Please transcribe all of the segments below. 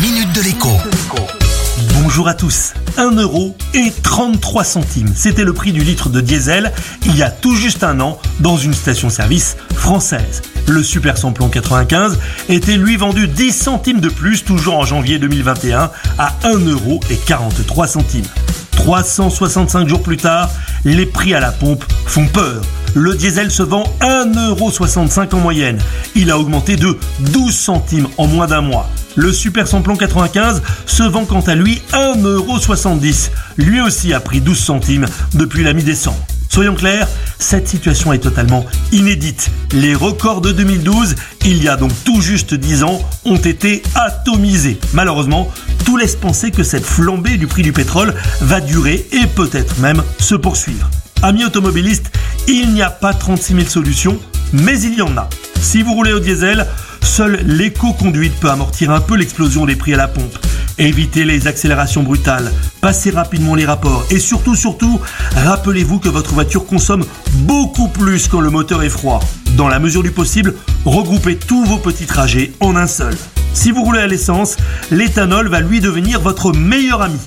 minute de l'écho. Bonjour à tous. 1 euro et 33 centimes. C'était le prix du litre de diesel il y a tout juste un an dans une station-service française. Le super samplon 95 était lui vendu 10 centimes de plus toujours en janvier 2021 à 1 euro et 43 centimes. 365 jours plus tard, les prix à la pompe font peur. Le diesel se vend 1,65€ en moyenne. Il a augmenté de 12 centimes en moins d'un mois. Le Super Samplon 95 se vend quant à lui 1,70€. Lui aussi a pris 12 centimes depuis la mi-décembre. Soyons clairs, cette situation est totalement inédite. Les records de 2012, il y a donc tout juste 10 ans, ont été atomisés. Malheureusement, tout laisse penser que cette flambée du prix du pétrole va durer et peut-être même se poursuivre. Amis automobilistes, il n'y a pas 36 000 solutions, mais il y en a. Si vous roulez au diesel, Seule l'éco-conduite peut amortir un peu l'explosion des prix à la pompe. Évitez les accélérations brutales, passez rapidement les rapports et surtout, surtout, rappelez-vous que votre voiture consomme beaucoup plus quand le moteur est froid. Dans la mesure du possible, regroupez tous vos petits trajets en un seul. Si vous roulez à l'essence, l'éthanol va lui devenir votre meilleur ami.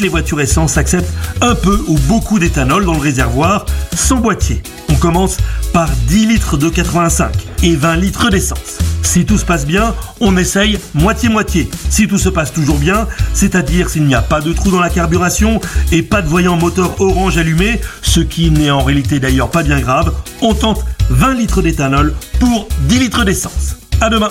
Les voitures essence acceptent un peu ou beaucoup d'éthanol dans le réservoir sans boîtier. On commence par 10 litres de 85 et 20 litres d'essence. Si tout se passe bien, on essaye moitié-moitié. Si tout se passe toujours bien, c'est-à-dire s'il n'y a pas de trou dans la carburation et pas de voyant moteur orange allumé, ce qui n'est en réalité d'ailleurs pas bien grave, on tente 20 litres d'éthanol pour 10 litres d'essence. À demain